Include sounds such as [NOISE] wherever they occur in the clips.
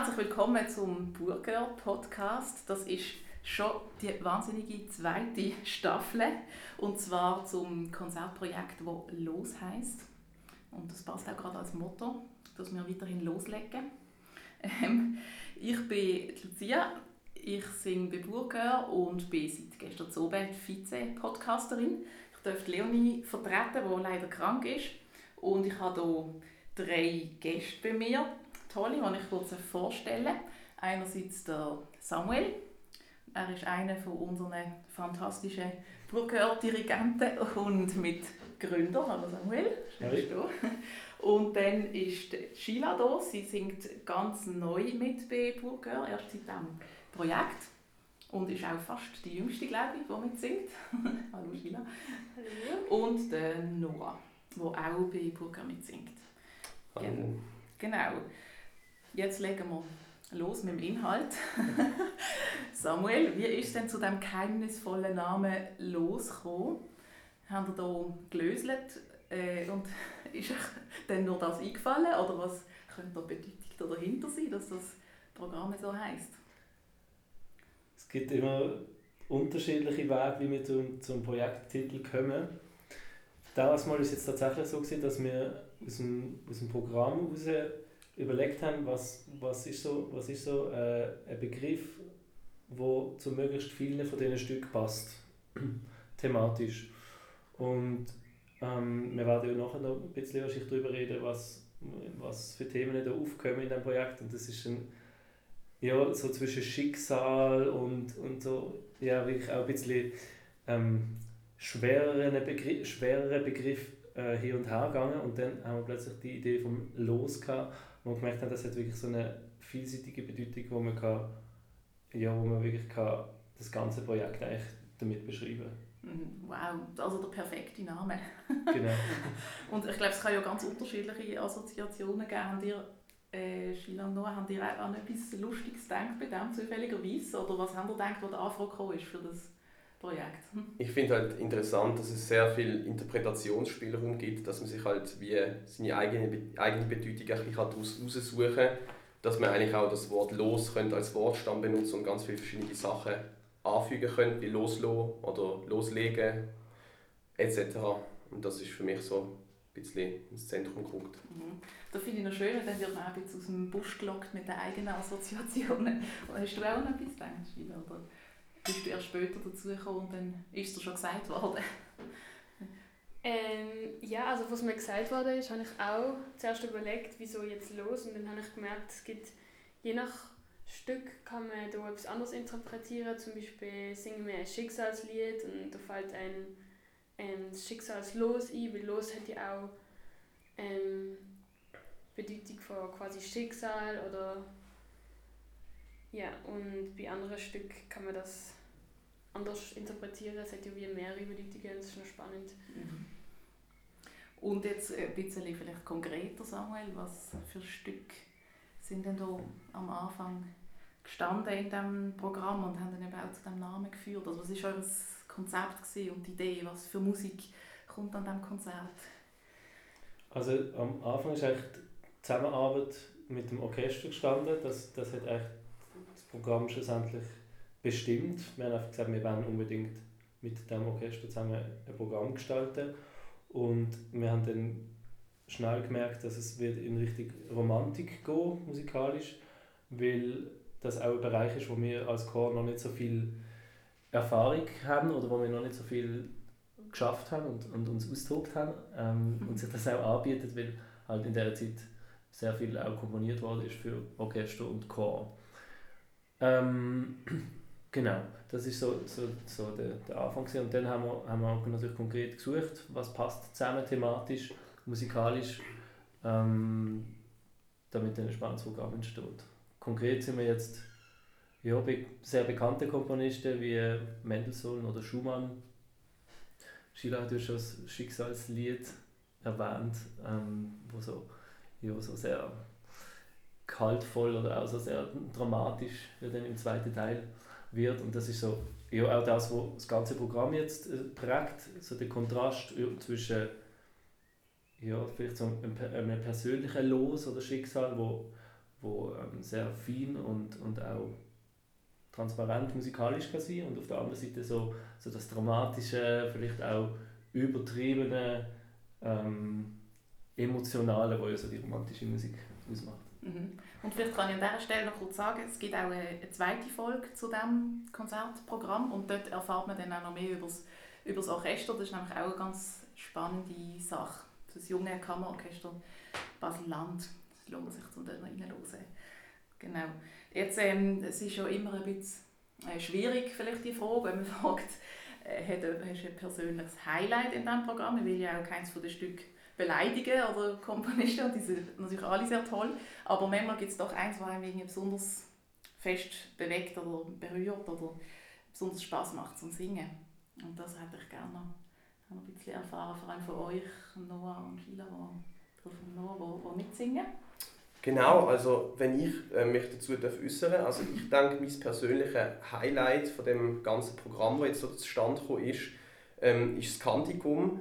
Herzlich willkommen zum Burger Podcast. Das ist schon die wahnsinnige zweite [LAUGHS] Staffel und zwar zum Konzertprojekt, das «Los» heisst. Und das passt auch gerade als Motto, dass wir weiterhin loslegen. Ähm, ich bin Lucia, ich singe bei Burger und bin seit gestern Abend Vize-Podcasterin. Ich darf Leonie vertreten, die leider krank ist. Und ich habe hier drei Gäste bei mir, tolle, die ich kurz vorstellen Einerseits der Samuel. Er ist einer von unseren fantastischen Burger-Dirigenten und Mitgründer. Hallo Samuel, schön du Und dann ist Sheila da. Sie singt ganz neu mit bei Burger, erst seit diesem Projekt. Und ist auch fast die jüngste, glaube ich, die mitsingt. [LAUGHS] Hallo Sheila. Hallo. Und der Noah, der auch bei Burger mitsingt. Hallo. Genau. Jetzt legen wir los mit dem Inhalt. [LAUGHS] Samuel, wie ist denn zu dem geheimnisvollen Namen losgekommen? Haben ihr da gelöselt äh, und [LAUGHS] ist euch dann nur das eingefallen oder was könnte da Bedeutung dahinter sein, dass das Programm so heißt? Es gibt immer unterschiedliche Wege, wie wir zum, zum Projekttitel kommen. Damals mal ist es jetzt tatsächlich so gewesen, dass wir aus dem, aus dem Programm heraus überlegt haben, was, was ist so, was ist so äh, ein Begriff, der zu möglichst vielen von diesen Stücken passt, [CLEARS THROAT] thematisch. Und ähm, wir werden ja nachher noch ein bisschen wahrscheinlich darüber reden, was, was für Themen da aufkommen in diesem Projekt. Und das ist ein, ja, so zwischen Schicksal und, und so, ja, wirklich auch ein bisschen ähm, schwerere Begriff, schwerere Begriff äh, hier und her gegangen. Und dann haben wir plötzlich die Idee vom Los gehabt, wo wir gemerkt haben, das hat wirklich so eine vielseitige Bedeutung, wo man, kann, ja, wo man wirklich kann das ganze Projekt eigentlich damit beschreiben mhm, Wow, also der perfekte Name. genau. [LAUGHS] Und ich glaube, es kann ja ganz unterschiedliche Assoziationen geben. Haben ihr, äh, Sheila und Noah, habt ihr auch an etwas Lustiges gedacht bei dem zufälligerweise? Oder was habt ihr gedacht, als der Anfrage ist für das Projekt? [LAUGHS] Ich finde halt interessant, dass es sehr viel Interpretationsspielraum gibt, dass man sich halt wie seine eigene, eigene Bedeutung ein daraus raussuchen kann, dass man eigentlich auch das Wort «los» könnte als Wortstamm benutzen und ganz viele verschiedene Sachen anfügen könnte, wie «loslassen» oder «loslegen» etc. Und das ist für mich so ein bisschen ins Zentrum gerückt. Mhm. Das finde ich noch schön, dann wird man auch ein bisschen aus dem Busch gelockt mit den eigenen Assoziationen. [LAUGHS] Hast du auch noch etwas gedacht, oder? Bist du erst später dazugekommen und dann ist dir schon gesagt worden? Ähm, ja, also was mir gesagt wurde, ist, habe ich auch zuerst überlegt, wieso jetzt los und dann habe ich gemerkt, es gibt je nach Stück kann man da etwas anderes interpretieren. Zum Beispiel singen wir ein Schicksalslied und da fällt ein, ein Schicksalslos ein, weil Los hat ja auch ähm, Bedeutung von quasi Schicksal oder ja, und bei anderen Stücken kann man das anders interpretieren. Es hat ja wie mehrere Bedeutungen, das ist noch spannend. Mhm. Und jetzt ein bisschen vielleicht konkreter, Samuel, was für Stücke sind denn da am Anfang gestanden in diesem Programm und haben dann eben auch zu diesem Namen geführt? Also was war euer Konzept und die Idee, was für Musik kommt an diesem Konzert? Also am Anfang ist eigentlich die Zusammenarbeit mit dem Orchester gestanden. Das, das hat echt Programm schlussendlich bestimmt. Wir haben einfach gesagt, wir wollen unbedingt mit dem Orchester zusammen ein Programm gestalten und wir haben dann schnell gemerkt, dass es wird in Richtung Romantik geht, musikalisch, weil das auch ein Bereich ist, wo wir als Chor noch nicht so viel Erfahrung haben oder wo wir noch nicht so viel geschafft haben und, und uns austobt haben ähm, und sich das auch anbietet, weil halt in der Zeit sehr viel auch komponiert worden ist für Orchester und Chor. Ähm, [CLEARS THROAT] genau, das ist so, so, so der, der Anfang. Gewesen. Und dann haben wir, haben wir natürlich konkret gesucht, was passt zusammen thematisch, musikalisch, ähm, damit ein spannendes Programm entsteht. Konkret sind wir jetzt ja, be sehr bekannte Komponisten wie Mendelssohn oder Schumann. Sheila hat ja schon das Schicksalslied erwähnt, ähm, wo so, ja, so sehr kaltvoll oder auch so sehr dramatisch wie dann im zweiten Teil wird. Und das ist so ja, auch das, was das ganze Programm jetzt äh, prägt, so der Kontrast zwischen ja, vielleicht so einem, einem persönlichen Los oder Schicksal, wo, wo ähm, sehr fein und, und auch transparent musikalisch kann sein und auf der anderen Seite so, so das dramatische, vielleicht auch übertriebene, ähm, emotionale, was ja so die romantische Musik ausmacht. Mhm. Und vielleicht kann ich an dieser Stelle noch kurz sagen, es gibt auch eine zweite Folge zu diesem Konzertprogramm und dort erfahrt man dann auch noch mehr über das, Orchester. Das ist nämlich auch eine ganz spannende Sache. Das junge Kammerorchester Basel-Land. Es lohnt sich, um dort noch reinzuhören. Genau. Jetzt, ähm, es ist ja immer ein bisschen äh, schwierig, vielleicht die Frage, wenn man [LAUGHS] fragt, äh, hast du ein persönliches Highlight in diesem Programm? Ich will ja auch keins von den Stücken beleidigen oder Komponisten, die sind natürlich alle sehr toll, aber manchmal gibt es doch eins, was einem besonders fest bewegt oder berührt oder besonders Spaß macht zum Singen. Und das hätte ich gerne noch, ein bisschen erfahren, vor allem von euch, Noah und Sheila, die, die, die mitsingen. Genau, also wenn ich äh, mich dazu äußern also ich denke, mein persönliches Highlight von dem ganzen Programm, das jetzt so zustande gekommen ist, ähm, ist das Kantikum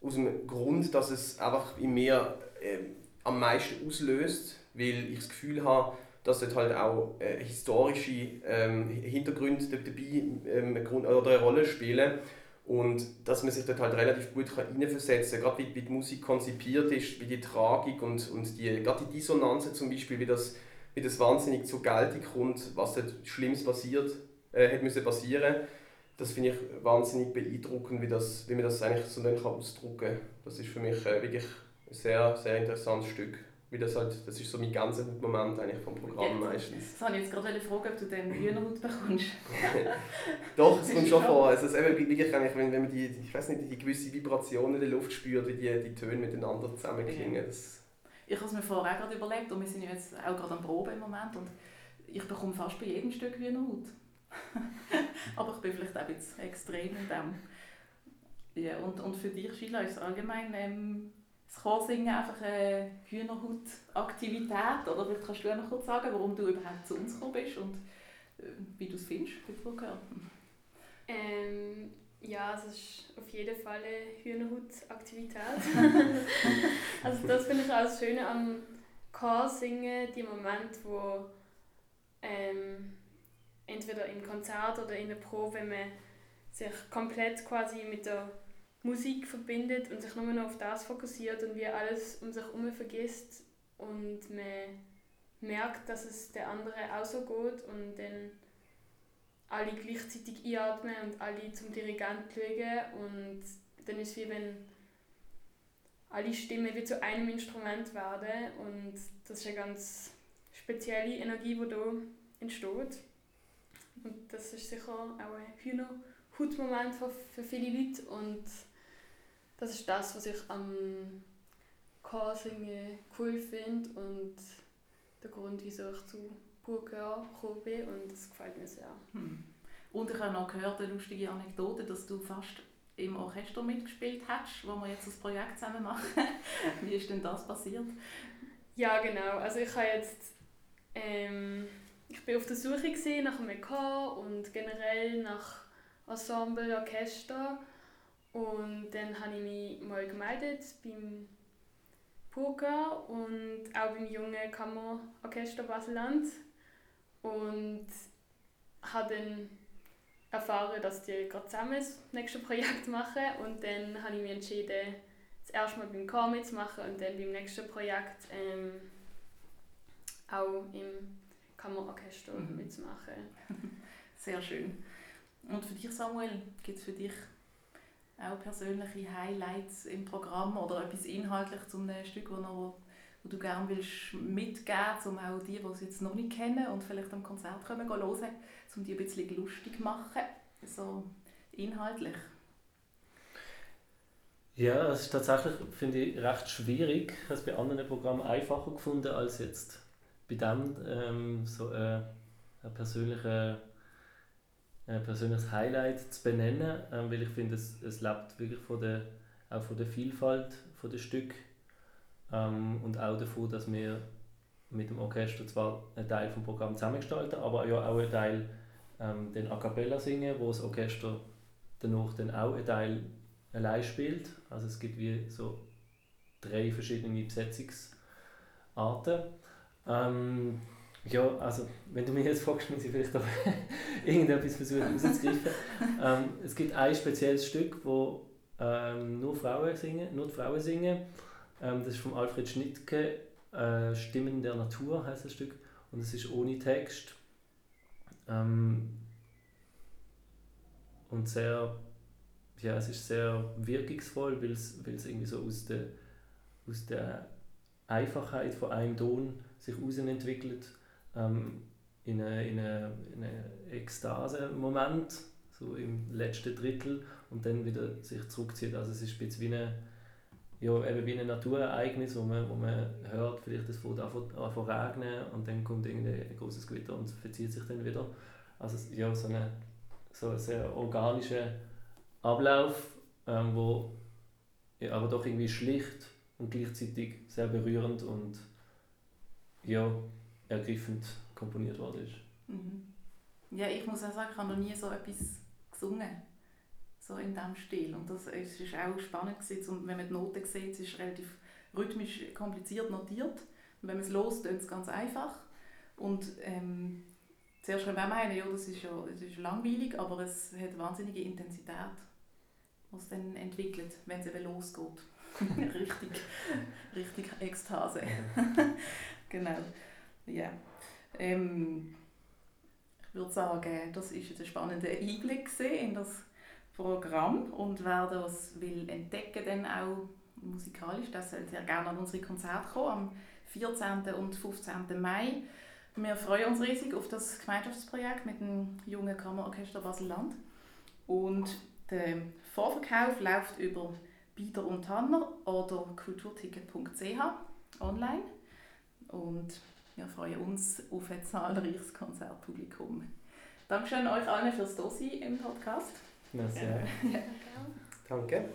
aus dem Grund, dass es einfach in mir äh, am meisten auslöst, weil ich das Gefühl habe, dass dort halt auch äh, historische ähm, Hintergründe dabei ähm, oder eine Rolle spielen. Und dass man sich dort halt relativ gut hineinversetzen kann, gerade wie, wie die Musik konzipiert ist, wie die Tragik und, und die, gerade die Dissonanzen zum Beispiel, wie das, wie das wahnsinnig zur Geltung kommt, was dort Schlimmes passiert, äh, müssen passieren das finde ich wahnsinnig beeindruckend, wie, das, wie man das eigentlich so dann ausdrücken kann. Das ist für mich äh, wirklich ein sehr, sehr interessantes Stück. Wie das, halt, das ist so mein ganzer Moment eigentlich vom Programm meistens. Das habe ich jetzt gerade fragen, ob du den Hühnerhut bekommst. [LAUGHS] Doch, es kommt schon vor. Also, es eben wirklich, wenn, wenn man die, ich weiß nicht, die gewisse Vibration in der Luft spürt, wie die, die Töne miteinander zusammenklingen. Das ich habe es mir vorher auch gerade überlegt und wir sind jetzt auch gerade am Proben im Moment und ich bekomme fast bei jedem Stück Hühnerhut. [LAUGHS] Aber ich bin vielleicht auch ein bisschen extrem in dem. Ja, und, und für dich, Sheila, ist es allgemein ähm, das Chorsingen einfach eine Hühnerhut-Aktivität? Oder vielleicht kannst du auch noch kurz sagen, warum du überhaupt zu uns gekommen bist und äh, wie du es findest, wie gehört? Ähm, ja, es ist auf jeden Fall eine Hühnerhut-Aktivität. [LAUGHS] also das finde ich auch das Schöne am Chorsingen, die Moment, wo ähm, entweder im Konzert oder in der Probe, wenn man sich komplett quasi mit der Musik verbindet und sich nur noch auf das fokussiert und wie alles um sich herum vergisst und man merkt, dass es der andere auch so geht und dann alle gleichzeitig einatmen und alle zum Dirigent schauen und dann ist es wie wenn alle Stimmen wie zu einem Instrument werden und das ist eine ganz spezielle Energie, die da entsteht. Das ist sicher auch ein Hühnerhutmoment für, für viele Leute. Und das ist das, was ich am Chorsingen cool finde und der Grund, wieso ich zu Burger gekommen bin. Und das gefällt mir sehr. Hm. Und ich habe noch gehört, eine lustige Anekdote, dass du fast im Orchester mitgespielt hast, wo wir jetzt das Projekt zusammen machen. [LAUGHS] Wie ist denn das passiert? Ja, genau. Also ich habe jetzt ähm, ich war auf der Suche nach einem Chor und generell nach Ensemble, Orchester. Und dann habe ich mich mal gemeldet beim Burka und auch beim jungen Kammerorchester Baseland. Und habe dann erfahren, dass die gerade zusammen das nächste Projekt machen. Und dann habe ich mich entschieden, das erste Mal beim Chor mitzumachen und dann beim nächsten Projekt ähm, auch im Kammerorchester mhm. mitzumachen. [LAUGHS] Sehr schön. Und für dich, Samuel, gibt es für dich auch persönliche Highlights im Programm oder etwas inhaltlich zum Stück, wo, noch, wo du gerne willst mitgeben, um auch die, die es jetzt noch nicht kennen und vielleicht am Konzert kommen, hören, um die ein bisschen lustig zu machen, so inhaltlich? Ja, es ist tatsächlich, finde ich, recht schwierig. Ich habe es bei anderen Programmen einfacher gefunden als jetzt bei dem ähm, so ein, ein, persönliche, ein persönliches Highlight zu benennen, ähm, weil ich finde, es, es lebt wirklich von der, auch von der Vielfalt von der Stück ähm, und auch davon, dass wir mit dem Orchester zwar einen Teil vom Programm zusammengestalten, aber ja auch einen Teil ähm, den A Cappella singen, wo das Orchester danach dann auch einen Teil allein spielt. Also es gibt wie so drei verschiedene Besetzungsarten. Ähm, ja, also wenn du mich jetzt fragst, muss ich vielleicht auch [LAUGHS] irgendetwas versuchen rauszugreifen. [LAUGHS] ähm, es gibt ein spezielles Stück, wo ähm, nur Frauen singen, nur die Frauen singen. Ähm, das ist von Alfred Schnittke, äh, Stimmen der Natur heißt das Stück und es ist ohne Text ähm, und sehr, ja, es ist sehr wirkungsvoll, weil es, weil es irgendwie so aus der, aus der Einfachheit von einem Ton sich entwickelt ähm, in einen eine, eine Ekstase-Moment, so im letzten Drittel und dann wieder sich zurückzieht. Also es ist ein wie eine, ja, eben wie ein Naturereignis, wo man, wo man hört, vielleicht es fängt an zu regnen und dann kommt irgendein großes Gewitter und verzieht sich dann wieder. Also ja, so, eine, so ein sehr organischer Ablauf, ähm, wo ja, aber doch irgendwie schlicht und gleichzeitig sehr berührend und ja, ergreifend komponiert worden ist. Mhm. Ja, ich muss auch sagen, ich habe noch nie so etwas gesungen, so in diesem Stil. Und das es ist auch spannend gewesen, wenn man die Noten sieht, es ist relativ rhythmisch kompliziert notiert. Und wenn man es los, tut es ganz einfach. Und ähm, zuerst kann man meinen, ja, das ist ja das ist langweilig, aber es hat eine wahnsinnige Intensität, was es dann entwickelt, wenn es eben losgeht. [LAUGHS] richtig, richtig Ekstase. [LAUGHS] genau. Ja. Ähm, ich würde sagen, das ist ein spannender Einblick in das Programm und wer das will entdecken dann auch musikalisch, das soll sehr gerne an unsere Konzerte kommen, am 14. und 15. Mai. Wir freuen uns riesig auf das Gemeinschaftsprojekt mit dem jungen Kammerorchester Basel-Land. Und der Vorverkauf läuft über Bieder und Tanner oder kulturticket.ch online. Und wir freuen uns auf ein zahlreiches Konzertpublikum. Dankeschön euch allen fürs Dasein im Podcast. Merci. Ja. Danke.